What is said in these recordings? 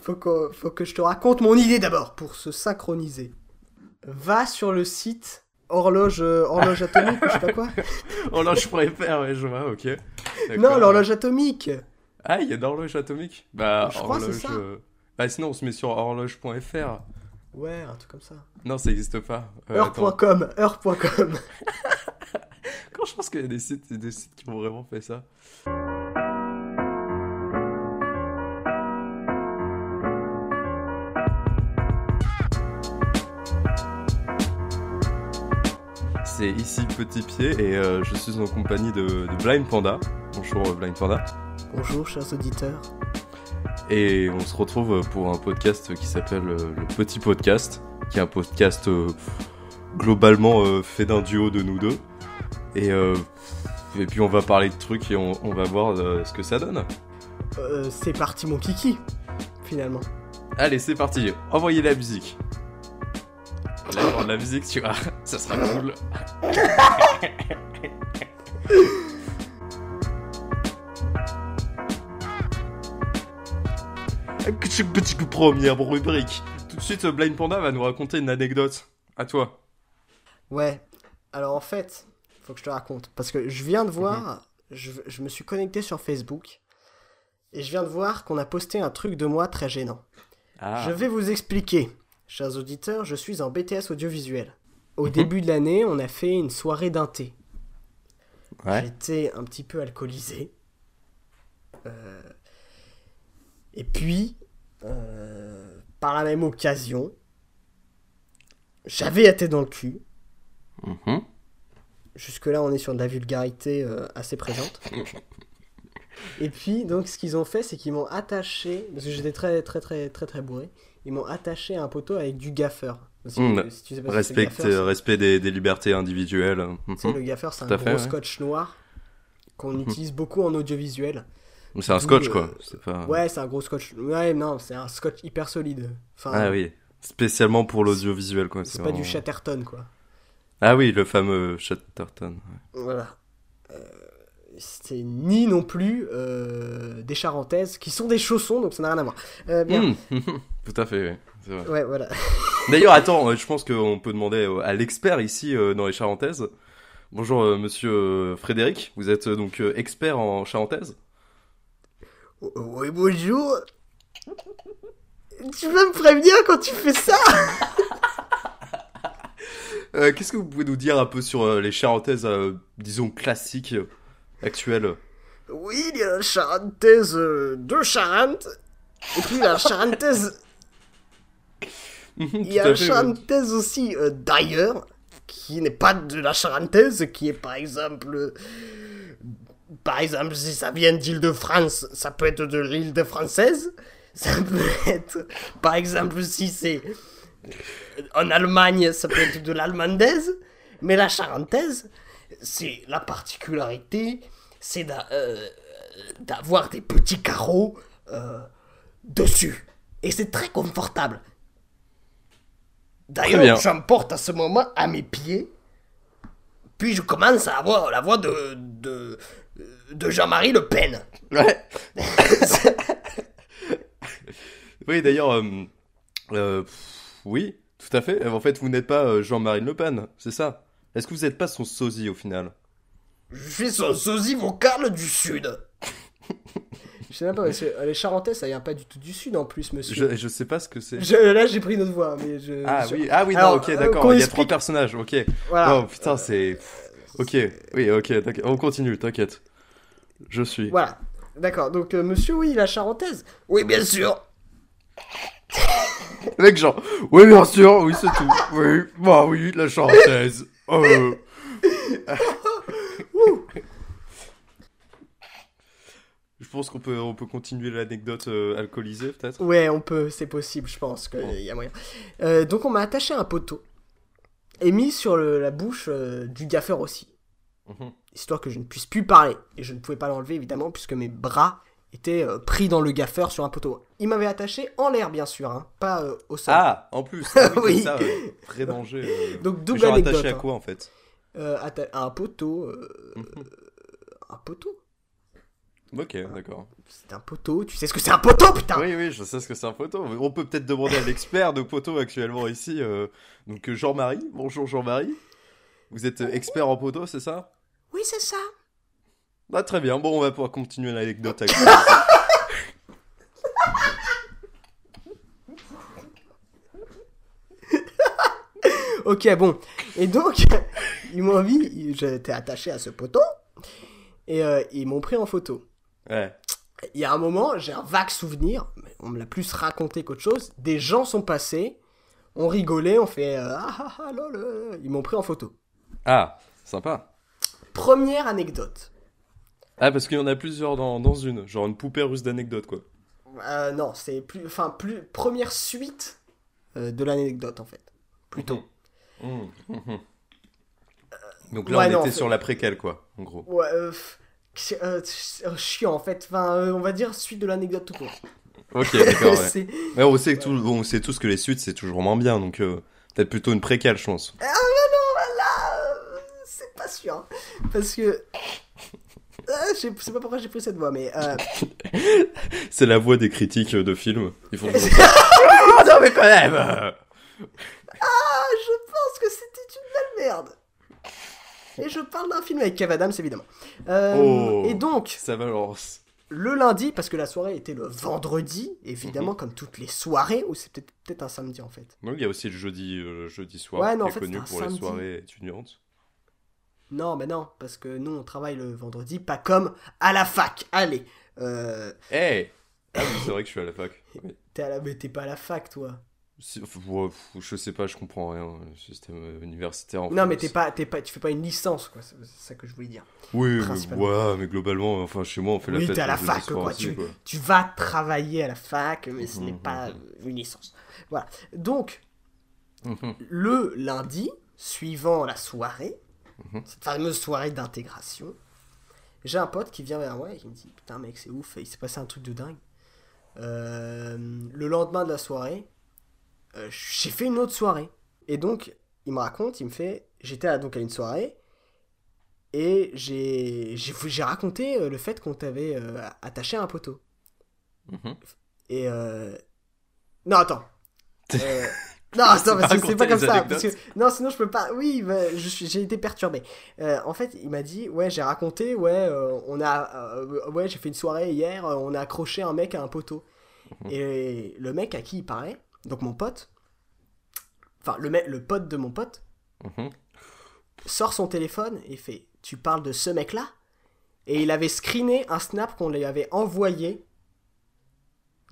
faut que, faut que je te raconte mon idée d'abord pour se synchroniser. Va sur le site horloge, euh, horloge atomique ou je sais pas quoi. Horloge.fr, ouais, je vois, ok. Non, l'horloge atomique. Ah, il y a d'horloge atomique? Bah, Je crois horloge. ça. euh, Bah, sinon, on se met sur horloge.fr. Ouais, un truc comme ça. Non, ça n'existe pas. Euh. Heure.com, heure.com. Quand je pense qu'il y a des sites, des sites qui ont vraiment fait ça. C'est ici Petit Pied et euh, je suis en compagnie de, de Blind Panda. Bonjour euh, Blind Panda. Bonjour, chers auditeurs. Et on se retrouve pour un podcast qui s'appelle euh, Le Petit Podcast, qui est un podcast euh, globalement euh, fait d'un duo de nous deux. Et, et puis on va parler de trucs et on, on va voir ce que ça donne. C'est parti, mon kiki, finalement. Allez, c'est parti, envoyez la musique. Là, de la musique, tu vois, ça sera cool. Petit coup première rubrique. Tout de suite, Blind Panda va nous raconter une anecdote. À toi. Ouais. Alors en fait, faut que je te raconte. Parce que je viens de voir, je, je me suis connecté sur Facebook. Et je viens de voir qu'on a posté un truc de moi très gênant. Ah. Je vais vous expliquer. Chers auditeurs, je suis en BTS audiovisuel. Au Mhm. début de l'année, on a fait une soirée d'un thé. Ouais. J'étais un petit peu alcoolisé. Euh, Et puis, euh, par la même occasion, j'avais la tête dans le cul. Mhm. Jusque-là, on est sur de la vulgarité euh, assez présente. Et puis, donc, ce qu'ils ont fait, c'est qu'ils m'ont attaché, parce que j'étais très, très, très, très, très bourré, ils m'ont attaché à un poteau avec du gaffeur. Si, Mm. si tu sais pas ce que c'est, le Respect, gaffeur, respect des, des libertés individuelles. c'est- tu sais, Mhm. le gaffeur, c'est un fait, gros ouais. scotch noir qu'on Mhm. utilise beaucoup en audiovisuel. C'est un scotch, quoi. Pas... Ouais, c'est un gros scotch. Ouais, non, c'est un scotch hyper solide. Enfin, Ah oui. Spécialement pour l'audiovisuel, quoi. c'est pas du Chatterton, quoi. Ah oui, le fameux Chatterton. ouais. Voilà. Euh, c'est ni non plus euh, des charentaises qui sont des chaussons, donc ça n'a rien à voir. Euh, bien. Hmm, Tout à fait, oui. vrai. Ouais, voilà. D'ailleurs, attends, euh, je pense qu'on peut demander à l'expert ici euh, dans les Charentaises. Bonjour, monsieur Frédéric. Vous êtes donc expert en Charentaise Oh, Oui, bonjour. Tu veux me prévenir quand tu fais ça? Euh, Qu'est-ce que vous pouvez nous dire un peu sur euh, les Charentaises, euh, disons, classiques, actuelles Oui, il y a la charentaise euh, de Charente. Et puis la charentaise. Il y a la charentaise aussi euh, d'ailleurs, qui n'est pas de la charentaise, qui est par exemple. euh, par exemple, si ça vient d'Île-de-France, ça peut être de l'île de française. Ça peut être. Par exemple, si c'est. euh, En Allemagne, ça peut être de l'allemandaise. Mais la charentaise, c'est la particularité, c'est euh, d'avoir des petits carreaux euh, dessus. Et c'est très confortable. D'ailleurs, j'emporte à ce moment à mes pieds. Puis je commence à avoir la voix de, de, de Jean-Marie Le Pen. Ouais. oui, d'ailleurs, euh, euh, oui, tout à fait. En fait, vous n'êtes pas Jean-Marie Le Pen, c'est ça? Est-ce que vous n'êtes pas son sosie au final? Je suis son sosie vocal du Sud. Je sais même pas, parce que les Charentaises, ça vient pas du tout du Sud en plus, monsieur. je, je sais pas ce que c'est. Je- là, j'ai pris notre voix, mais je. Ah je- oui, ah oui, non, Alors, ok, euh, d'accord. qu'on Il y a explique- trois personnages, ok. Voilà. Oh putain, c'est. Ok, oui, ok, t'inquiète. on continue, t'inquiète. Je suis. Voilà. D'accord, donc euh, monsieur, oui, la Charentaise. Oui, bien sûr. Mec, genre, oui, bien sûr, oui, c'est tout. Oui, bah oui, la chanteuse. Euh. Je pense qu'on peut, on peut continuer l'anecdote euh, alcoolisée, peut-être. Ouais, on peut, c'est possible, je pense qu'il y a moyen. Euh, donc on m'a attaché un poteau et mis sur le- la bouche euh, du gaffeur aussi, Mhm. histoire que je ne puisse plus parler. Et je ne pouvais pas l'enlever évidemment puisque mes bras étaient euh, pris dans le gaffeur sur un poteau. Il m'avait attaché en l'air bien sûr, hein, pas euh, au sol. Ah, en plus, ah oui, Oui. ça, euh, vrai danger. euh. Donc double Genre anecdote. attaché à hein. quoi, en fait? À un poteau, Mhm. un poteau. Ok, d'accord. C'est un poteau. Tu sais ce que c'est un poteau, putain Oui, oui, je sais ce que c'est un poteau. On peut peut-être demander à l'expert de poteau actuellement ici. donc Jean-Marie. Bonjour Jean-Marie. Vous êtes expert en poteau, c'est ça? Oui, c'est ça. Ah, très bien. Bon, on va pouvoir continuer l'anecdote avec Ok, bon. Et donc, ils m'ont mis, j'étais attaché à ce poteau, et euh, ils m'ont pris en photo. Ouais. Il y a un moment, j'ai un vague souvenir, mais on me l'a plus raconté qu'autre chose. Des gens sont passés, on rigolait, on fait euh, ah ah ah lol, euh. Ils m'ont pris en photo. Ah, sympa. Première anecdote. Ah, parce qu'il y en a plusieurs dans, dans une. Genre une poupée russe d'anecdotes, quoi. Euh, non, c'est plus, enfin plus première suite euh, de l'anecdote en fait. Plutôt. Mmh, mmh. Donc là, Ouais, on non, était sur la préquelle, quoi, en gros. Ouais, euh, euh, chiant en fait. Enfin, on va dire suite de l'anecdote tout court. Ok, d'accord, ouais. On sait, que tout, on sait tous que les suites, c'est toujours moins bien, donc peut-être plutôt une préquelle, je pense. Ah non, voilà, euh, c'est pas sûr. hein. Parce que. Euh, je sais pas pourquoi j'ai pris cette voix, mais. Euh... C'est la voix des critiques de films. Ils font non, mais quand même. Ah, je pense que c'était une belle merde. Et je parle d'un film avec Kev Adams, évidemment. Euh, Oh. Et donc, Ça balance. le lundi, parce que la soirée était le vendredi, évidemment, Mhm. comme comme toutes les soirées, ou c'est peut-être un samedi en fait. Donc il y a aussi le jeudi, euh, jeudi soir, Ouais, non, qui en est fait, connu pour les samedi. soirées étudiantes. Non, mais non, parce que nous on travaille le vendredi, pas comme à la fac. Allez, euh, Hey Ah oui, c'est vrai que je suis à la fac. Oui. t'es à la... mais t'es pas à la fac, toi. Je sais pas, je comprends rien. Le système euh, universitaire en Non, mais t'es pas, t'es pas, tu fais pas une licence, quoi. C'est ça que je voulais dire. Oui, mais, ouais, mais globalement, enfin, chez moi, on fait la Oui, fête. t'es à la fac, quoi, aussi, tu- quoi. Tu vas travailler à la fac, mais ce n'est Mhm, pas mhm. une licence. Voilà. Donc, le lundi, suivant la soirée, Mhm. cette fameuse soirée d'intégration, j'ai un pote qui vient vers moi et qui me dit Putain, mec, c'est ouf, il s'est passé un truc de dingue. Euh, le lendemain de la soirée, euh, j'ai fait une autre soirée. Et donc, il me raconte, il me fait J'étais à, donc à une soirée et j'ai j'ai j'ai raconté euh, le fait qu'on t'avait euh, attaché à un poteau. Mhm. Et euh... Non, attends. Non, attends, parce que c'est pas comme ça. Parce anecdotes. que... Non, sinon je peux pas. Oui, bah, j'ai été perturbé. Euh, en fait, il m'a dit Ouais, j'ai raconté, ouais, euh, on a. euh, ouais, j'ai fait une soirée hier, on a accroché un mec à un poteau. Mhm. Et le mec à qui il parlait, donc mon pote, enfin, le, mec, le pote de mon pote, Mhm. sort son téléphone et fait Tu parles de ce mec-là? Et il avait screené un snap qu'on lui avait envoyé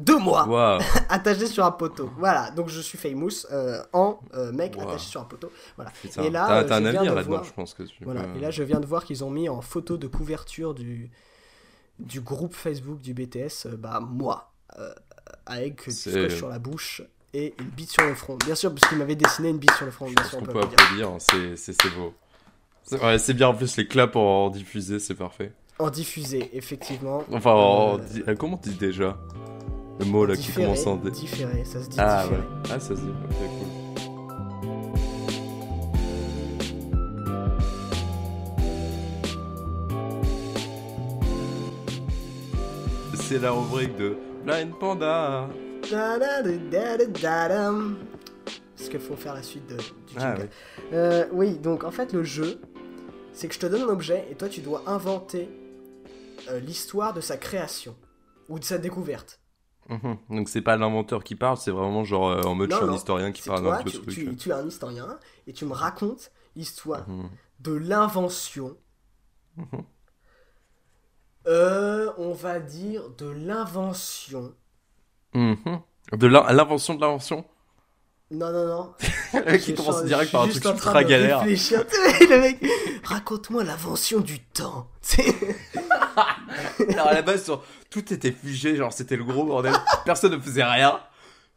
deux mois Waouh. attaché sur un poteau. Voilà, donc je suis famous euh, en euh, mec Wow. attaché sur un poteau. Voilà. Putain, Et là, t'as euh, un avenir de là-dedans, voir- je pense que tu Voilà. peux- Et là, je viens de voir qu'ils ont mis en photo de couverture du du groupe Facebook du BTS, euh, bah moi, euh, avec du scotch sur la bouche et une bite sur le front. Bien sûr, parce qu'il m'avait dessiné une bite sur le front. Je Bien sûr, on qu'on peut peut applaudir. applaudir, c'est beau. C'est ouais, c'est bien en plus les claps en, en diffusé, c'est parfait. En diffusé, effectivement. Enfin, en Euh, euh, comment on dit déjà? Le mot là qui commence en D. différé, ça se dit Ah différé. ouais, ah ça se dit, ok cool. C'est la rubrique de Blind Panda. Parce qu'il faut faire la suite de, du Ah jingle. Euh, oui, donc en fait, le jeu, c'est que je te donne un objet et toi, tu dois inventer euh, l'histoire de sa création ou de sa découverte. Mhm. Donc c'est pas l'inventeur qui parle, c'est vraiment genre euh, en mode Non, je suis un historien qui parle toi, un peu tu, truc. tu- tu es un historien et tu me racontes l'histoire Mhm. de l'invention. Mhm. Euh, on va dire de l'invention. De l'in- l'invention de l'invention? Non, non, non. Le mec qui commence direct par un truc ultra galère. le mec, raconte-moi l'invention du temps. Alors à la base, sur- tout était figé, genre c'était le gros bordel, personne ne faisait rien.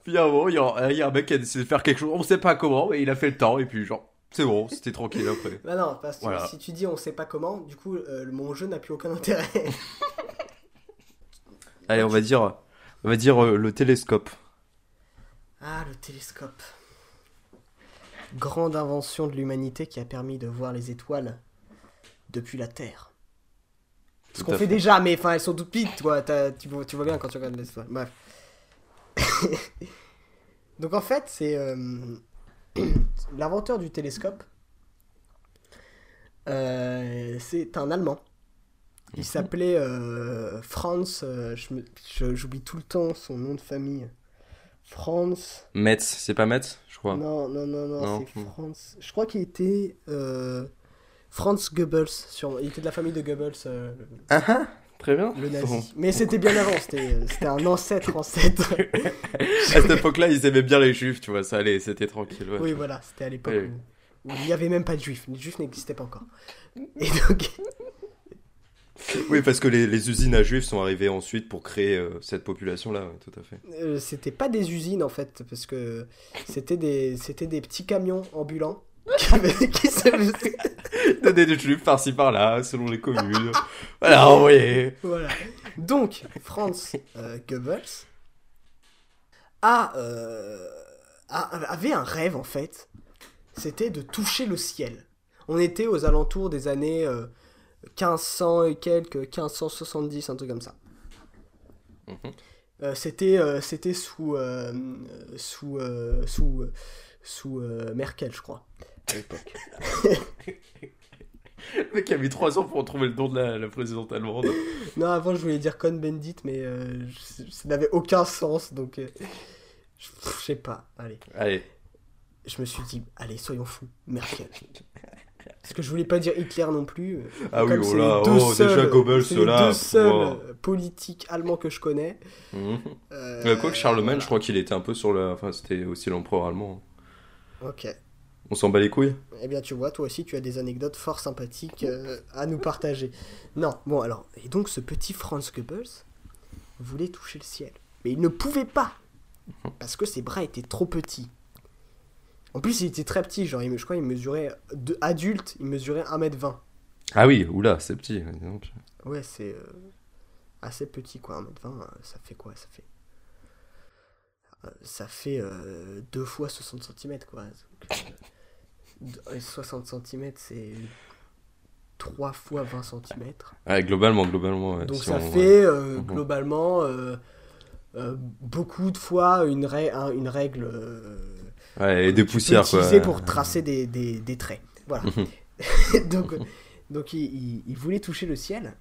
Puis à un moment, il y, a, il y a un mec qui a décidé de faire quelque chose, on sait pas comment, mais il a fait le temps, et puis genre, c'est bon, c'était tranquille après. Bah non, parce que Voilà. si tu dis on sait pas comment, du coup, euh, mon jeu n'a plus aucun intérêt. Allez, on va dire, on va dire euh, le télescope. ah, le télescope. Grande invention de l'humanité qui a permis de voir les étoiles depuis la Terre. Ce qu'on fait fait. déjà, mais enfin, elles sont toutes petites, toi. Tu vois, tu vois bien quand tu regardes l'histoire. Bref. Donc en fait, c'est euh, l'inventeur du télescope. euh, c'est un Allemand. Il Mhm. s'appelait euh, Franz. euh, J'oublie tout le temps son nom de famille. Franz. Metz, c'est pas Metz, je crois. Non, non, non, non, Non. c'est Franz. Je crois qu'il était Franz Goebbels. Sur... Il était de la famille de Goebbels, euh, Ah ah, très bien. le nazi. Bon. Mais c'était bien avant, c'était c'était un ancêtre ancêtre. À cette époque-là, ils aimaient bien les juifs, tu vois, ça allait, c'était tranquille. ouais. oui, voilà, c'était à l'époque Oui, où, où il n'y avait même pas de juifs. Les juifs n'existaient pas encore. Et donc, Oui, parce que les, les usines à juifs sont arrivées ensuite pour créer euh, cette population-là, ouais, tout à fait. euh, c'était pas des usines en fait, parce que c'était des, c'était des petits camions ambulants qui, avaient- qui se Donner des juifs par-ci par-là, selon les communes. voilà, envoyez. Voilà. Donc, Franz euh, Goebbels a, euh, a- avait un rêve en fait. C'était de toucher le ciel. On était aux alentours des années euh, 1500 et quelques, 1570, un truc comme ça. Mhm. Euh, c'était euh, c'était sous euh, sous euh, sous euh, sous euh, Merkel, je crois, à l'époque. Le mec a mis 3 ans pour trouver le nom de la, la présidente allemande. Non, avant je voulais dire Cohn-Bendit, mais euh, je- ça n'avait aucun sens, donc euh, je sais pas. Allez, Allez, je me suis dit, allez, soyons fous, Merkel. Parce que je voulais pas dire Hitler non plus. euh, Ah oui, comme oh c'est là, les deux oh, déjà Goebbels, c'est les là, deux seuls euh, politiques allemands que je connais. Mhm. Euh, Euh, Quoique Charlemagne, je crois qu'il était un peu sur la. Enfin, c'était aussi l'empereur allemand. Ok. On s'en bat les couilles Eh bien, tu vois, toi aussi, tu as des anecdotes fort sympathiques euh, à nous partager. Non, bon, alors, et donc ce petit Franz Goebbels voulait toucher le ciel. Mais il ne pouvait pas, parce que ses bras étaient trop petits. En plus, il était très petit, genre, il je crois qu'il mesurait, de adulte, il mesurait 1m20. Ah oui, oula, c'est petit. donc. Ouais, c'est euh, assez petit, quoi, 1m20, euh, ça fait quoi Ça fait... ça fait euh, deux fois 60 cm, quoi. Donc, euh, 60 cm, c'est 3 fois 20 cm. Ouais, globalement, globalement. ouais, Donc si ça on- fait euh, Mhm. globalement euh, euh, beaucoup de fois une, ra- un- une règle Ouais, et des poussières, quoi. pour tracer des, des- des traits. Voilà. Mhm. donc donc il, il- il voulait toucher le ciel.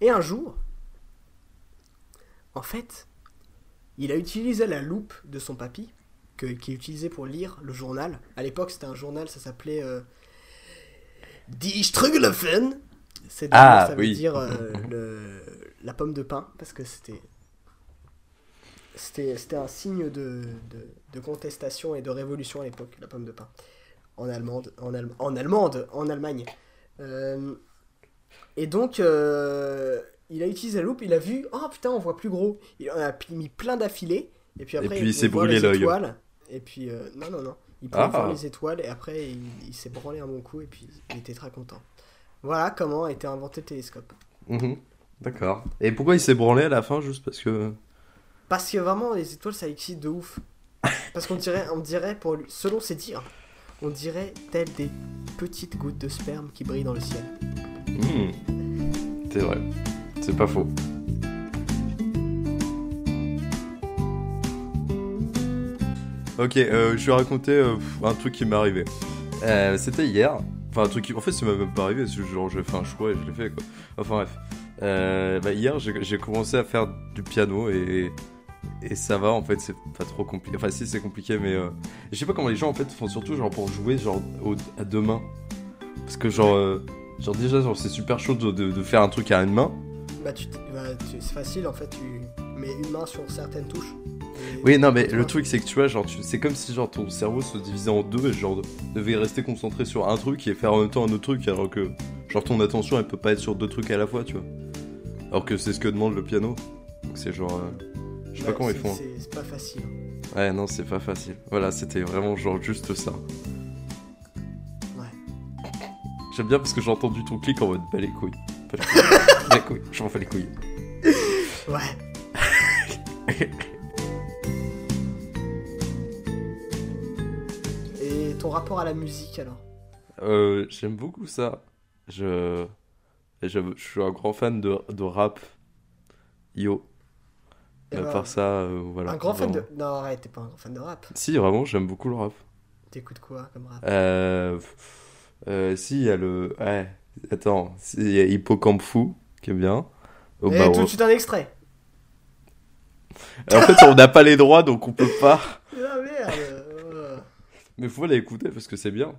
Et un jour, en fait, il a utilisé la loupe de son papy, que, qu'il utilisait pour lire le journal. À l'époque, c'était un journal, ça s'appelait euh, Die Strugelöfen. C'est Ah, ça veut oui. dire euh, le- la pomme de pain, parce que c'était c'était un signe de, de, de contestation et de révolution à l'époque, la pomme de pain. En allemande, en, Allem- en allemande, en Allemagne. Euh, et donc, euh, il a utilisé la loupe, il a vu, oh putain, on voit plus gros. Il en a mis plein d'affilés, et puis après, puis il s'est brûlé l'œil. Et puis, euh, non, non, non. Il pouvait Ah. voir les étoiles, et après, il, il s'est branlé un bon coup, et puis il était très content. Voilà comment a été inventé le télescope. Mhm. D'accord. Et pourquoi il s'est branlé à la fin Juste parce que. Parce que vraiment, les étoiles, ça excite de ouf. Parce qu'on dirait, on dirait pour lui, selon ses dires, on dirait telles des petites gouttes de sperme qui brillent dans le ciel. Hmm. C'est vrai. C'est pas faux. Ok, euh, je vais raconter euh, un truc qui m'est arrivé. Euh, C'était hier. Enfin, un truc qui. En fait, ça m'est même pas arrivé. C'est genre, j'ai fait un choix et je l'ai fait. Enfin, bref. Bah, hier, j'ai commencé à faire du piano et. Et ça va, en fait, c'est pas trop compliqué. Enfin, si, c'est compliqué, mais. Je sais pas comment les gens, en fait, font surtout, genre, pour jouer, genre, à deux mains. Parce que, genre. Genre, déjà, genre, c'est super chaud de, faire un truc à une main. Bah, bah, c'est facile en fait, mets une main sur certaines touches. Oui, non, mais le truc, c'est que tu vois, genre, tu- c'est comme si genre ton cerveau se divisait en deux et genre devait rester concentré sur un truc et faire en même temps un autre truc, alors que genre ton attention elle peut pas être sur deux trucs à la fois, tu vois. Alors que c'est ce que demande le piano. Donc c'est genre. euh, je sais pas comment ils font. C'est c'est pas facile. Ouais, non, c'est pas facile. Voilà, c'était vraiment genre juste ça. Ouais. J'aime bien parce que j'ai entendu ton clic en mode bah les couilles. Pas les couilles. les couilles, je m'en fais les couilles. Ouais. Et ton rapport à la musique alors Euh, j'aime beaucoup ça. Je. Et Je je suis un grand fan de, de rap. Yo. Eh Et à ben, part ça, euh, voilà. un grand fan de. Non, arrête, t'es pas un grand fan de rap. Si, vraiment, j'aime beaucoup le rap. T'écoutes quoi comme rap? Euh, euh, si, il y a le. Ouais, attends, il y a Hippocampe Fou, qui est bien. Oh, Eh, bah, tout on- de suite un extrait. En fait, on n'a pas les droits, donc on peut pas. Ah merde euh, Mais faut l'écouter parce que c'est bien.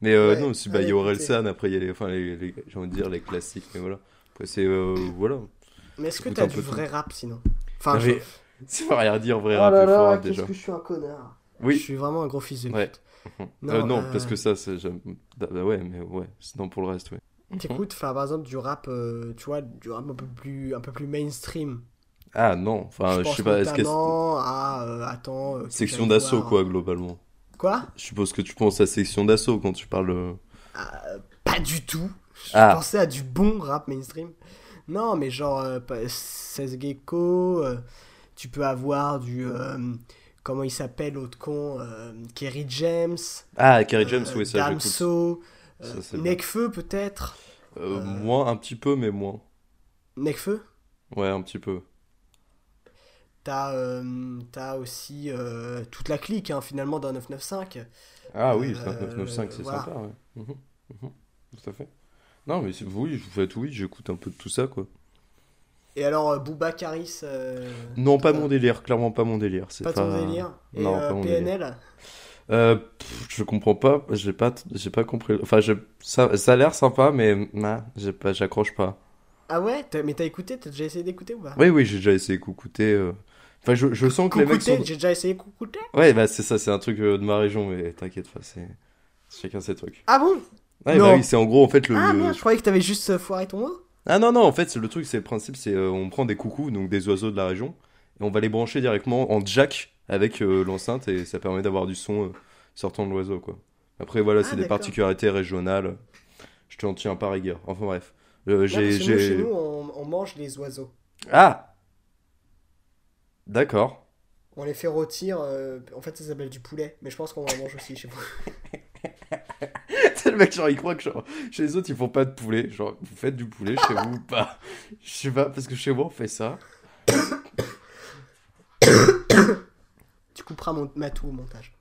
Mais euh, Ouais, non, bah, il y a. Orelsan, après, il y a les. Enfin, les, les- j'ai envie de dire les classiques, mais voilà. Après, c'est. euh, voilà. Mais est-ce que t'as du vrai tout. rap sinon? Enfin, je- Ça veut rien dire, vrai Oh rap là et faux là, rap, qu'est-ce déjà. que je suis un connard. Je Oui. suis vraiment un gros fils de Ouais. pute. Euh, Non, euh, parce que ça, c'est. j'aime- Bah, bah ouais, mais ouais, sinon pour le reste, ouais. T'écoutes, par exemple, du rap, euh, tu vois, du rap un peu plus, un peu plus mainstream. Ah non, enfin, je, sais pas, est-ce que. à, euh, attends... euh, Section d'assaut, quoi, globalement. Quoi? Je suppose que tu penses à section d'assaut quand tu parles. euh, Pas du tout. Je Ah. pensais à du bon rap mainstream. Non, mais genre, euh, pas- 16 Gecko, tu peux avoir du... comment il s'appelle, l'autre con Kerry James. Ah, Kerry James, oui, ça. Damso. Nekfeu, peut-être? Moins, un petit peu, mais moins. Nekfeu? Ouais, un petit peu. T'as euh, t'as aussi euh, toute la clique, hein, finalement, dans 995. Ah oui, Euh, 5995, c'est voilà. sympa, ouais. Mhm, mhm, tout à fait. Non, mais c'est- oui, vous faites oui, j'écoute un peu de tout ça, quoi. Et alors, euh, Booba Caris Non, pas mon délire, clairement pas mon délire. C'est Pas pas, ton délire Et Non, pas mon PNL Euh, pff, je comprends pas, j'ai pas, pas compris. Enfin, je- ça, ça a l'air sympa, mais nah, j'ai pas, j'accroche pas. Ah ouais Mais t'as écouté T'as déjà essayé d'écouter ou pas? Oui, oui, j'ai déjà essayé euh. Enfin, je, je sens que les mecs sont. J'ai déjà essayé coucouter Ouais, bah c'est ça, c'est un truc euh, de ma région, mais t'inquiète pas, c'est chacun ses trucs. Ah bon? Ouais, Non. bah oui, c'est en gros en fait le. Ah merde, je croyais que t'avais juste euh, foiré ton mot Ah non, non, en fait, le truc, c'est le principe, c'est euh, on prend des coucous, donc des oiseaux de la région, et on va les brancher directement en jack avec euh, l'enceinte, et ça permet d'avoir du son euh, sortant de l'oiseau, quoi. Après, voilà, Ah, c'est des particularités régionales. Je t'en tiens pas rigueur. Enfin bref. J'ai... Chez nous, on, on mange les oiseaux. Ah D'accord. On les fait rôtir. euh, En fait, ça s'appelle du poulet. Mais je pense qu'on en mange aussi chez vous. C'est le mec, genre, il croit que genre, chez les autres, ils font pas de poulet. Genre, vous faites du poulet chez vous ou pas? Je sais pas, parce que chez moi, on fait ça. Tu couperas mon matou au montage.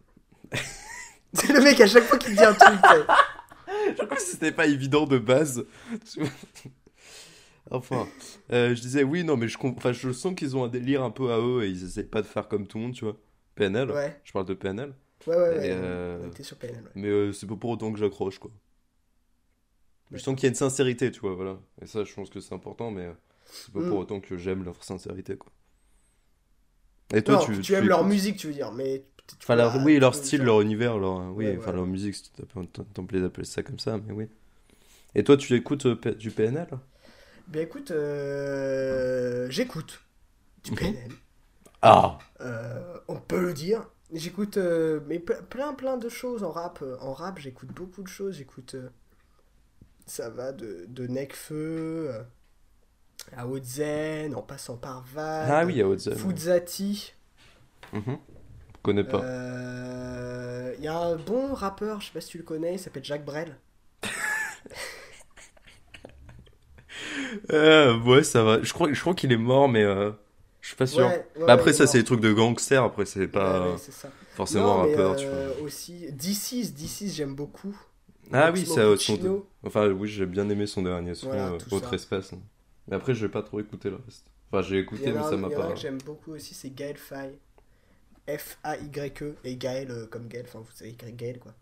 C'est le mec à chaque fois qu'il dit un truc. Genre comme si c'était pas évident de base. Enfin, euh, je disais oui, non, mais je, enfin, je sens qu'ils ont un délire un peu à eux et ils essaient pas de faire comme tout le monde, tu vois. PNL, Ouais, je parle de PNL, ouais, ouais. ouais, euh, T'es sur PNL, ouais. mais euh, c'est pas pour autant que j'accroche, quoi. Je sens qu'il y a une sincérité, tu vois, voilà. Et ça, je pense que c'est important, mais c'est pas Mm. pour autant que j'aime leur sincérité, quoi. Et toi, non, tu, tu, aimes leur musique, tu veux dire. Mais tu Enfin, leur- oui, tu leur style, dire- leur univers, leur, oui, enfin, leur musique, si t'as plaît d'appeler ça comme ça, mais oui. Et toi, tu écoutes du PNL Ben écoute, euh, j'écoute du. PNL. Ah Euh, on peut le dire. J'écoute euh, mais ple- plein plein de choses en rap. En rap, j'écoute beaucoup de choses. J'écoute ça va de, de Necfeu à Ozen, en passant par Val, Ah oui, à Haute-Zone. Fuzati. Mhm. Je connais pas. Il y a un bon rappeur, je sais pas si tu le connais, il s'appelle Jacques Brel. Euh, ouais, ça va. Je crois, je crois qu'il est mort, mais euh, je suis pas sûr. Ouais, ouais, Bah après, ça, c'est des trucs de gangsters. Après, c'est pas Ouais, ça. forcément Non, mais, rappeur, tu euh, vois. aussi D6, D6 j'aime beaucoup. Ah Max oui, c'est euh, son. Enfin, oui, j'ai bien aimé son dernier son, Voilà, euh, Autre ça. Espace. Mais après, je vais pas trop écouter le reste. Enfin, j'ai écouté, mais ça un, m'a un pas. que j'aime beaucoup aussi, c'est Gaël Faye. F-A-Y-E. Et Gaël euh, comme Gaël, enfin vous savez Gaël quoi.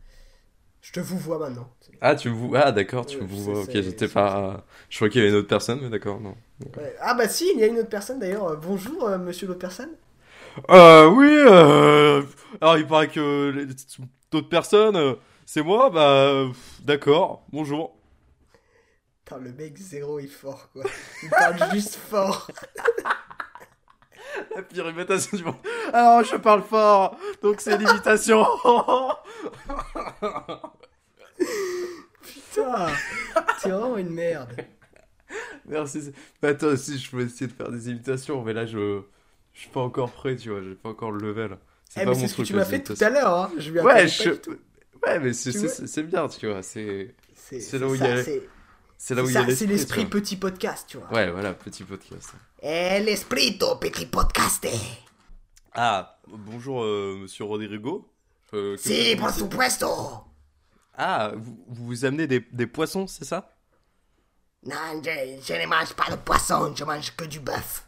Je te vous vois maintenant. Ah, tu me vois. Ah, d'accord, tu me vois. Ok, j'étais pas. Je crois qu'il y avait une autre personne, mais d'accord, non. Ouais. Ah bah si, il y a une autre personne d'ailleurs. Euh, Bonjour euh, monsieur l'autre personne. Euh, oui, euh... Alors, il paraît que les- d'autres personnes, euh, c'est moi, bah, d'accord, bonjour. Putain, le mec zéro est fort quoi. Il parle juste fort. La pire imitation du monde. Alors, je parle fort, donc c'est l'imitation. Putain, c'est vraiment une merde. Merci. Bah, toi aussi, je peux essayer de faire des imitations, mais là, je, je suis pas encore prêt, tu vois, j'ai pas encore le level. Eh, pas mais mon c'est ce que truc, tu les m'as fait tout à l'heure. Hein. Je lui Ouais, je... ouais, mais c'est Tu bien, tu vois, c'est... Là où il y a- c'est- là où il y a ça, c'est l'esprit. petit podcast, tu vois. Ouais, voilà, petit podcast. Eh, l'esprit petit podcast. Ah, bonjour, euh, monsieur Rodrigo. Euh, Si, por supuesto. Ah, vous, vous amenez des, des poissons, c'est ça? Non, je, je ne mange pas de poisson, je mange que du bœuf.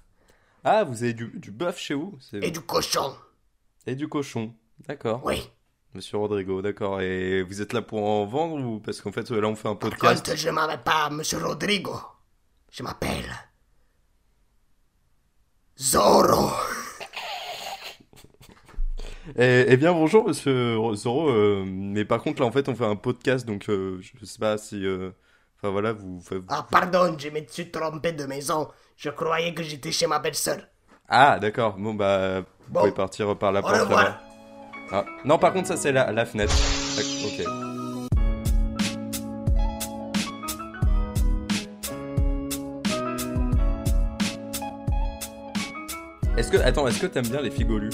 Ah, vous avez du, du bœuf chez vous? Et du cochon. Et du cochon. D'accord. Oui. Monsieur Rodrigo, d'accord. Et vous êtes là pour en vendre ou parce qu'en fait là on fait un Par podcast contre, je ne m'appelle pas Monsieur Rodrigo. Je m'appelle... Zorro. Eh, eh bien bonjour Monsieur Zoro. euh, mais par contre là en fait on fait un podcast donc euh, je sais pas si. euh, Enfin voilà vous. Ah, pardon, je me suis trompé de maison. Je croyais que j'étais chez ma belle-sœur. Ah d'accord. Bon bah vous Bon. pouvez partir par la Au porte revoir. Ah non par contre ça c'est la, la fenêtre. Ok. Est-ce que attends est-ce que t'aimes bien les figolus?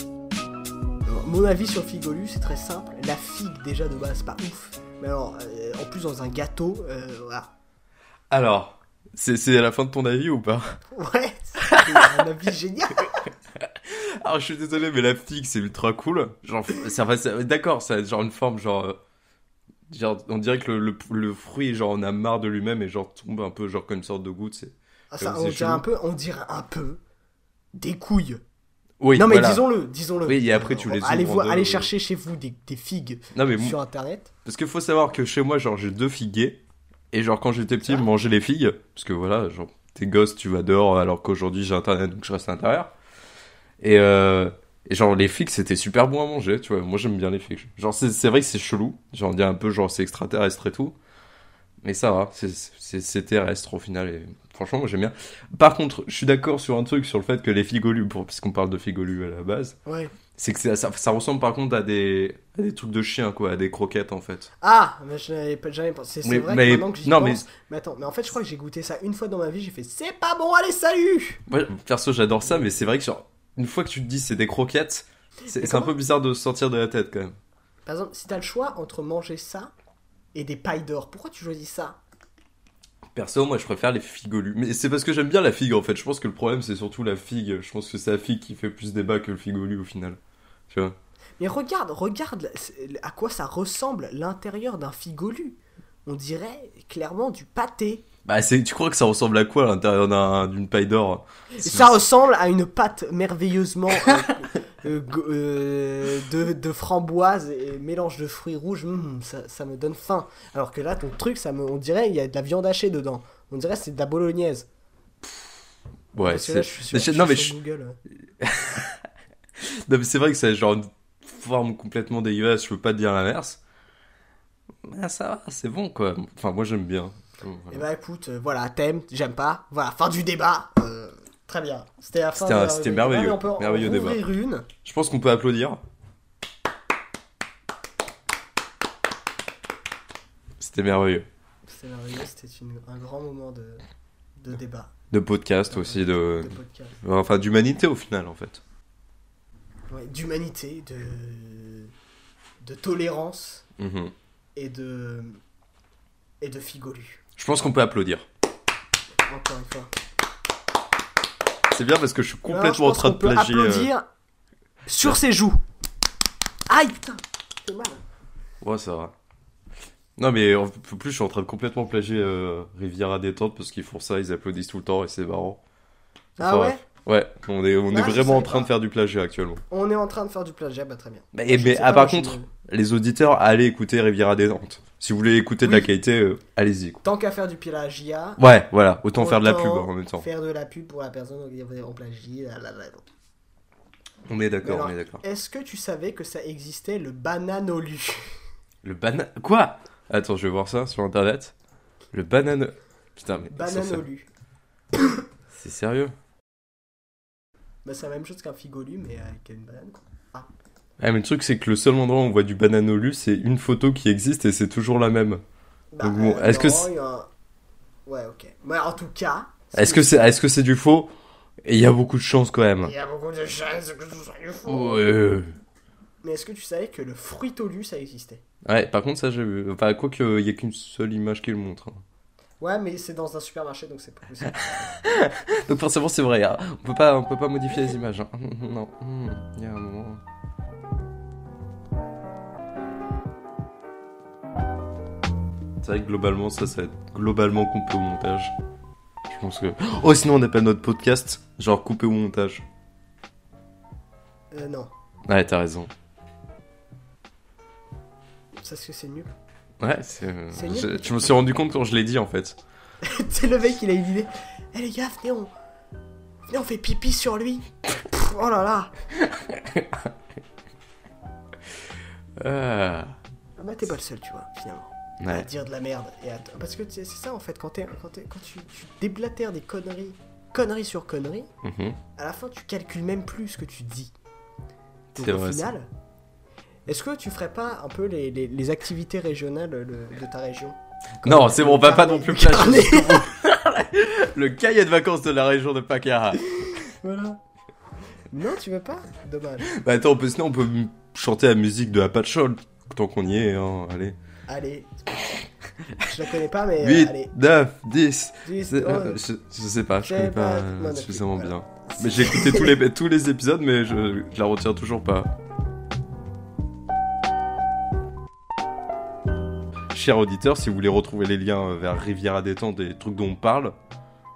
Mon avis sur Figolu, c'est très simple. La figue, déjà de base, pas ouf. Mais alors, euh, en plus, dans un gâteau, euh, voilà. Alors c'est c'est à la fin de ton avis ou pas? Ouais, c'est un avis génial. Alors je suis désolé mais la figue c'est ultra cool. Genre d'accord ça a genre une forme genre euh, genre on dirait que le, le, le fruit genre on a marre de lui-même et genre tombe un peu genre comme une sorte de goutte c'est. Ah, ça, on dirait un peu, on dirait un peu des couilles. Oui non mais voilà. disons-le, disons-le. Oui, et après, tu les allez euh. chercher chez vous des, des figues Non mais sur internet. parce qu'il faut savoir que chez moi genre j'ai deux figuiers et genre quand j'étais petit je mangeais les figues parce que voilà genre t'es gosse tu vas dehors alors qu'aujourd'hui j'ai internet donc je reste à l'intérieur et euh, et genre les figues c'était super bon à manger tu vois moi j'aime bien les figues genre c'est c'est vrai que c'est chelou genre on dit un peu genre c'est extraterrestre et tout mais ça va c'est terrestre au final et franchement moi j'aime bien par contre je suis d'accord sur un truc sur le fait que les figolus pour puisqu'on parle de figolus à la base Ouais. c'est que ça, ça ressemble par contre à des à des trucs de chien quoi à des croquettes en fait Ah, mais je n'avais pas jamais pensé. C'est Mais- vrai mais- que maintenant que j'y non, pense. Mais... attends, mais en fait, je crois que j'ai goûté ça une fois dans ma vie. J'ai fait, c'est pas bon, allez, salut Moi, perso, j'adore ça, mais c'est vrai que genre, une fois que tu te dis c'est des croquettes, c'est un peu bizarre de sortir de la tête quand même. Par exemple, si t'as le choix entre manger ça et des pailles d'or, pourquoi tu choisis ça? Perso, moi je préfère les figolus. Mais c'est parce que j'aime bien la figue en fait. Je pense que le problème c'est surtout la figue. Je pense que c'est la figue qui fait plus débat que le figolu au final. Tu vois? Mais regarde, regarde à quoi ça ressemble l'intérieur d'un figolu? On dirait clairement du pâté. Bah, c'est, tu crois que ça ressemble à quoi à l'intérieur d'un- d'une paille d'or Ça ressemble à une pâte merveilleusement euh, euh, euh, de, de framboise et mélange de fruits rouges. Hum, ça, ça me donne faim. Alors que là, ton truc, ça me, on dirait il y a de la viande hachée dedans. On dirait c'est de la bolognaise. Ouais, Parce que là, c'est. je suis sur, je non, mais je- non, mais c'est vrai que c'est genre une forme complètement dégueulasse. Je peux pas te dire l'inverse. Mais ça va, c'est bon quoi. Enfin, moi j'aime bien. Voilà. Et bah écoute, euh, voilà, thème, j'aime pas. Voilà, fin du débat. Euh, très bien. C'était la fin C'était merveilleux, débat, on peut merveilleux débat. une. Je pense qu'on peut applaudir. C'était merveilleux. C'était merveilleux, c'était une- un grand moment de, de débat, De podcast aussi, de. de podcast. Enfin, d'humanité au final, en fait. Ouais, D'humanité, de, de tolérance Mhm. et de, et de figolu. Je pense qu'on peut applaudir. Encore une fois. C'est bien parce que je suis complètement je en train de peut plagier. euh, applaudir sur ses joues. Aïe, putain, c'est mal. Ouais, ça va. Non, mais en plus, je suis en train de complètement plagier euh, Riviera Détente parce qu'ils font ça, ils applaudissent tout le temps et c'est marrant. Ah ouais? Ouais, on est, on Ah, est je vraiment en train pas. de faire du plagiat actuellement. On est en train de faire du plagiat, bah très bien. Je mais ah, par contre, les auditeurs, allez écouter Riviera Détente. Si vous voulez écouter de la qualité, euh, allez-y. Tant qu'à faire du plagiat, Ouais, voilà, autant, faire de la pub Autant en même temps. Faire de la pub pour la personne qui en plagie. là, là, là. On est d'accord, on est d'accord. Est-ce que tu savais que ça existait le bananolu? Le banane. Quoi? Attends, je vais voir ça sur internet. Le banane. Putain, mais. Bananolu. C'est sérieux? Bah, c'est la même chose qu'un figolu, mais avec une banane. Quoi. Ah, mais le truc, c'est que le seul endroit où on voit du bananolu, c'est une photo qui existe et c'est toujours la même. Bah, Donc bon, euh, est-ce que a un- Ouais, ok. Mais en tout cas. Est-ce que c'est est-ce que c'est du faux? Et il y a beaucoup de chance quand même. Il y a beaucoup de chances que ce soit du faux. Ouais. Mais est-ce que tu savais que le fruitolu, ça existait Ouais, par contre, ça, j'ai vu. Enfin, quoi qu'il y a qu'une seule image qui le montre. hein. Ouais, mais c'est dans un supermarché, donc c'est pas possible. Donc forcément c'est vrai, hein. on peut pas, on peut pas modifier les images. hein. Non, Hmm, il y a un moment. C'est vrai que globalement ça, ça va être globalement coupé au montage. Je pense que. Oh sinon on appelle notre podcast genre coupé au montage. Euh, non. Ouais t'as raison. Ça, c'est que c'est nul. Ouais, c'est. euh, je, je me suis rendu compte quand je l'ai dit en fait. c'est le mec, il a une idée. Eh les gars, venez, on. Venez, on fait pipi sur lui. Pff, oh là là. Ah. Bah, t'es pas le seul, tu vois, finalement. À dire de la merde. Et à- Parce que c'est ça, en fait, quand, t'es- quand, t'es- quand tu, tu déblatères des conneries, conneries sur conneries, Mhm. à la fin, tu calcules même plus ce que tu dis. Donc, au vrai, final, est-ce que tu ferais pas un peu les, les- les activités régionales de, de ta région? Non, c'est bon, on va pas non plus plagier. Le cahier de vacances de la région de Pacara. Voilà. Non, tu veux pas? Dommage. Bah attends, on peut, sinon on peut chanter la musique de Apache Shoal, tant qu'on y est, hein, allez. Allez. Je la connais pas, mais euh, 8, allez. 9, 10. Dix, c'est- oh, euh, je, je sais pas, je connais pas suffisamment voilà. bien. Mais j'ai écouté tous les, tous les épisodes, mais je, je la retiens toujours pas. Chers auditeurs, si vous voulez retrouver les liens euh, vers Rivière à détente et les trucs dont on parle,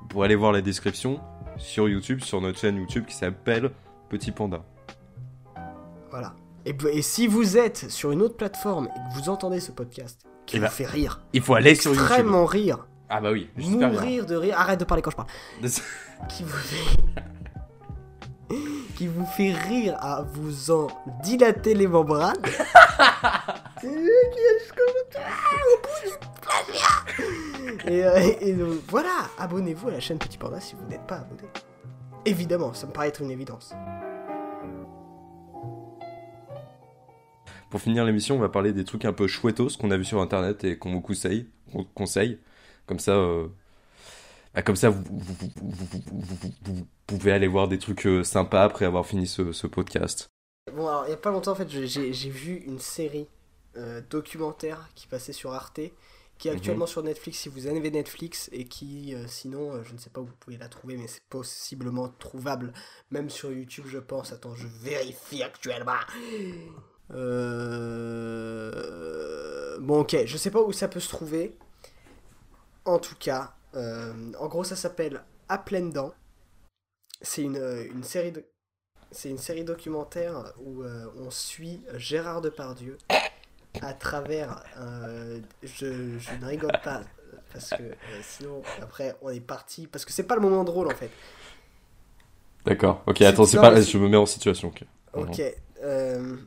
vous pourrez aller voir la description sur YouTube, sur notre chaîne YouTube qui s'appelle Petit Panda. Voilà. Et, et si vous êtes sur une autre plateforme et que vous entendez ce podcast qui Eh vous ben, fait rire, Il faut aller sur YouTube. extrêmement rire, Ah bah oui, mourir de rire, arrête de parler quand je parle, qui vous fait... qui vous fait rire à vous en dilater les membranes. C'est lui qui est jusqu'au bout, au bout du plaisir. Et, euh, et- et donc, voilà, abonnez-vous à la chaîne Petit Panda si vous n'êtes pas abonné. Évidemment, ça me paraît être une évidence. Pour finir l'émission, on va parler des trucs un peu chouettos qu'on a vu sur internet et qu'on vous conseille. qu'on conseille. Comme ça, euh, bah, comme ça, vous, pouvez aller voir des trucs euh, sympas après avoir fini ce, ce podcast. Bon, alors, il y a pas longtemps, en fait, j'ai- vu une série euh, documentaire qui passait sur Arte, qui est Mhm. actuellement sur Netflix si vous avez Netflix, et qui, euh, sinon, euh, je ne sais pas où vous pouvez la trouver, mais c'est possiblement trouvable, même sur YouTube, je pense. Attends, je vérifie actuellement. Euh... Bon, ok, je sais pas où ça peut se trouver. En tout cas, euh, en gros, ça s'appelle À pleines dents. C'est une, une série de c'est une série documentaire où euh, on suit Gérard Depardieu à travers. euh, je, je ne rigole pas parce que euh, sinon après on est parti parce que c'est pas le moment drôle en fait. D'accord. Ok, attends, c'est pas. Je me mets en situation. Ok. Euh,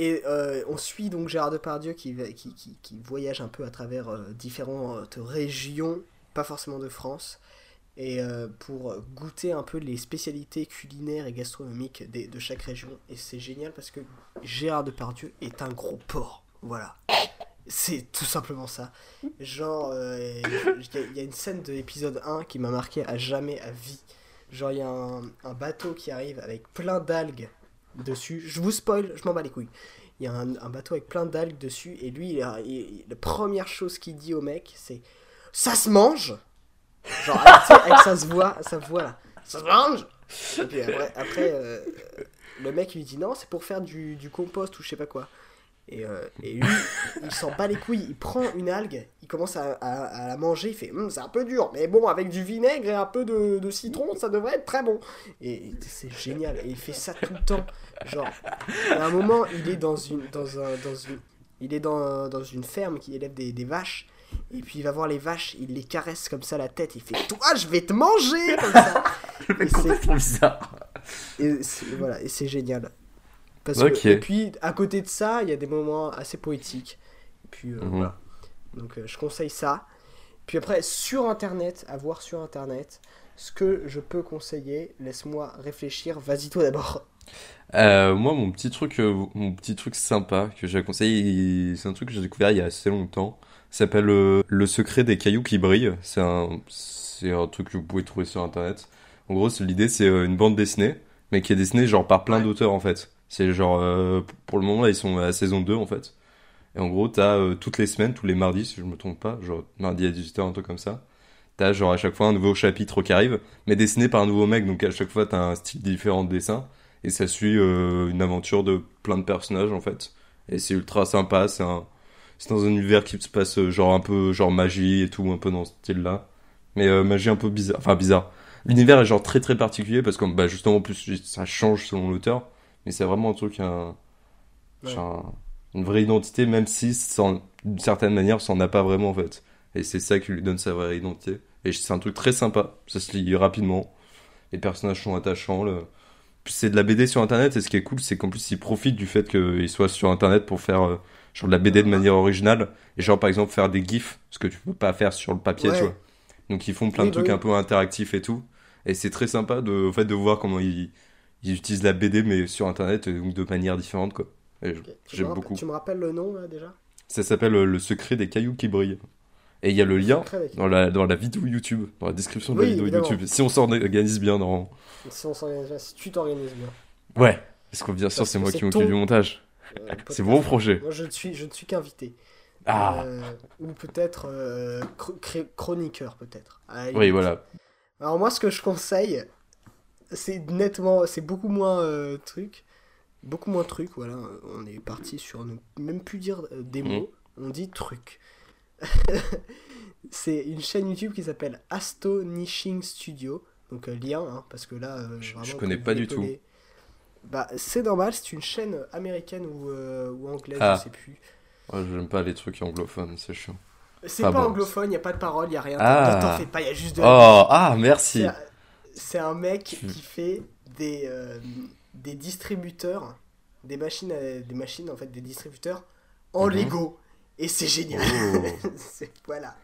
et euh, on suit donc Gérard Depardieu qui, qui, qui, qui voyage un peu à travers euh, différentes régions, pas forcément de France, et euh, pour goûter un peu les spécialités culinaires et gastronomiques des- de chaque région. Et c'est génial parce que Gérard Depardieu est un gros porc. Voilà. C'est tout simplement ça. Genre, il y, a- une scène de l'épisode 1 qui m'a marqué à jamais à vie. Genre, il y a un bateau qui arrive avec plein d'algues dessus. Je vous spoil, je m'en bats les couilles. Il y a un, bateau avec plein d'algues dessus. Et lui, il la première chose qu'il dit au mec, c'est Ça se mange Genre, avec, avec sa voix, sa voix là. Ça se mange Et puis après, après, euh, le mec lui dit Non, c'est pour faire du, du compost ou je sais pas quoi. Et, euh, et lui, il s'en bat les couilles, il prend une algue, il commence à, à- à la manger, il fait Hum, c'est un peu dur, mais bon, avec du vinaigre et un peu de, de citron, ça devrait être très bon. Et c'est génial, et il fait ça tout le temps. Genre, à un moment, il est dans une, dans un, dans une, il est dans, dans une ferme qui élève des, des vaches, et puis il va voir les vaches, il les caresse comme ça la tête, il fait Toi, je vais te manger comme ça. Et c'est- trop bizarre. et c'est- voilà, et c'est génial. Parce Ok. que, et puis, à côté de ça, il y a des moments assez poétiques. Et puis, euh, Mhm. voilà. Donc, euh, je conseille ça. Puis après, sur Internet, à voir sur Internet, ce que je peux conseiller, laisse-moi réfléchir. Vas-y, toi d'abord. Euh, moi, mon petit truc, mon petit truc sympa que j'ai conseillé, il- c'est un truc que j'ai découvert il y a assez longtemps. S'appelle Le secret des cailloux qui brillent. C'est un, c'est un truc que vous pouvez trouver sur internet. En gros, l'idée, c'est une bande dessinée, mais qui est dessinée genre par plein d'auteurs en fait. C'est genre, euh, pour le moment, là, ils sont à saison 2 en fait. Et en gros, t'as euh, toutes les semaines, tous les mardis, si je me trompe pas, genre mardi à 18h, un truc comme ça. T'as genre à chaque fois un nouveau chapitre qui arrive, mais dessiné par un nouveau mec, donc à chaque fois t'as un style différent de dessin. Et ça suit euh, une aventure de plein de personnages en fait. Et c'est ultra sympa, c'est un... C'est dans un univers qui se passe euh, genre un peu genre magie et tout, un peu dans ce style-là. Mais euh, magie un peu bizarre, enfin bizarre. L'univers est genre très très particulier parce que bah, justement en plus ça change selon l'auteur. Mais c'est vraiment un truc, un... Ouais. genre un- une vraie identité, même si d'une certaine manière ça en a pas vraiment en fait. Et c'est ça qui lui donne sa vraie identité. Et c'est un truc très sympa, ça se lit rapidement. Les personnages sont attachants. Le... C'est de la BD sur internet et ce qui est cool c'est qu'en plus ils profitent du fait qu'il soit sur internet pour faire euh, genre de la BD de manière originale. Et genre par exemple faire des gifs, ce que tu peux pas faire sur le papier, Ouais. tu vois. Donc ils font plein Oui, de bah trucs oui. un peu interactifs et tout. Et c'est très sympa de, en fait, de voir comment ils, ils utilisent la BD mais sur internet et donc de manière différente quoi. J'aime beaucoup. Tu me rappelles le nom là déjà? Ça s'appelle euh, Le secret des cailloux qui brillent. Et il y a le lien dans la, dans la vidéo YouTube, dans la description de la vidéo évidemment. YouTube. Si on s'organise bien dans... Si on s'organise bien, si tu t'organises bien. Ouais. Parce que bien sûr, c'est moi qui m'occupe ton- du montage. Euh, C'est mon projet. Moi je ne suis, je ne suis qu'invité. Ah, Euh, ou peut-être euh, chr- chr- chroniqueur peut-être. Oui, voilà. Alors moi ce que je conseille, c'est nettement, c'est beaucoup moins euh, truc, beaucoup moins truc. Voilà, on est parti sur ne même plus dire euh, des Mhm. mots, on dit truc. c'est une chaîne YouTube qui s'appelle Astonishing Studio, donc euh, lien, hein, parce que là, euh, Je- vraiment, je connais pas du tout. Bah c'est normal, c'est une chaîne américaine ou, ou anglaise, Ah. je sais plus. Ouais, J'aime pas les trucs anglophones, c'est chiant. C'est Ah pas bon. anglophone, il n'y a pas de parole, il n'y a rien. Ah. T'en fais pas, il y a juste de la Oh, ah, merci. C'est un- mec Tu- qui fait des, euh, des distributeurs, des machines, à- des machines en fait, des distributeurs en Mhm. Lego. Et c'est génial. Oh. Voilà.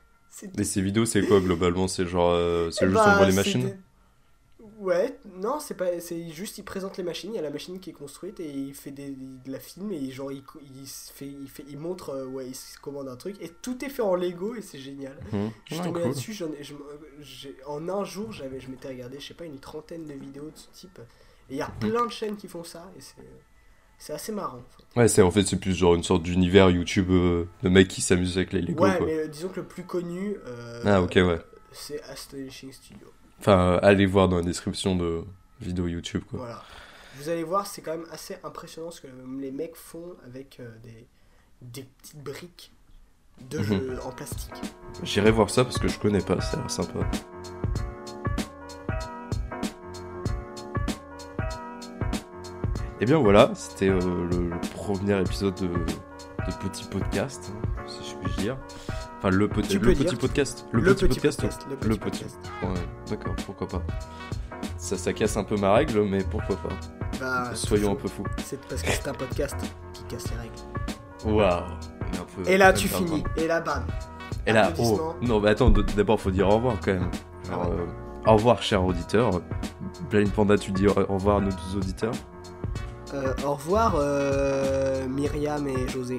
Et ces vidéos, c'est quoi globalement? C'est genre. euh, c'est Eh juste bah, on voit les machines? Ouais, non, c'est pas, c'est juste il présente les machines, il y a la machine qui est construite et il fait des, de la film et genre il, il fait, il fait, il montre, euh, ouais, il se commande un truc et tout est fait en Lego et c'est génial. Mhm. Je suis tombé là-dessus, j'en ai- en un jour, j'avais, je m'étais regardé, je sais pas, une trentaine de vidéos de ce type. Et il y a Mhm. plein de chaînes qui font ça, et c'est, c'est assez marrant. En fait. Ouais, c'est en fait, c'est plus genre une sorte d'univers YouTube euh, de mecs qui s'amusent avec les Lego, ouais, quoi. mais euh, disons que le plus connu, euh, Ah, ok, ouais. c'est Astonishing Studio. Enfin, allez voir dans la description de vidéo YouTube, quoi. Voilà. Vous allez voir, c'est quand même assez impressionnant ce que les mecs font avec euh, des, des petites briques de Mhm. jeux en plastique. J'irai voir ça parce que je connais pas, ça a l'air sympa. Et bien voilà, c'était euh, le, le premier épisode de, de Petit Podcast, hein, si je puis dire. Enfin, le, petit le podcast. Le, petit, podcast. le petit le petit. podcast. Ouais, d'accord, pourquoi pas. Ça, ça casse un peu ma règle, mais pourquoi pas. Bah, Soyons un peu fous. C'est parce que c'est un podcast qui casse les règles. Waouh. Et là, tu finis. Et là, bam. Et là, oh, non, mais attends, d'abord, faut dire au revoir quand même. Ah Alors, euh, au revoir, cher auditeur. Blind Panda, tu dis au revoir à nos auditeurs? Euh, au revoir, euh, Myriam et José.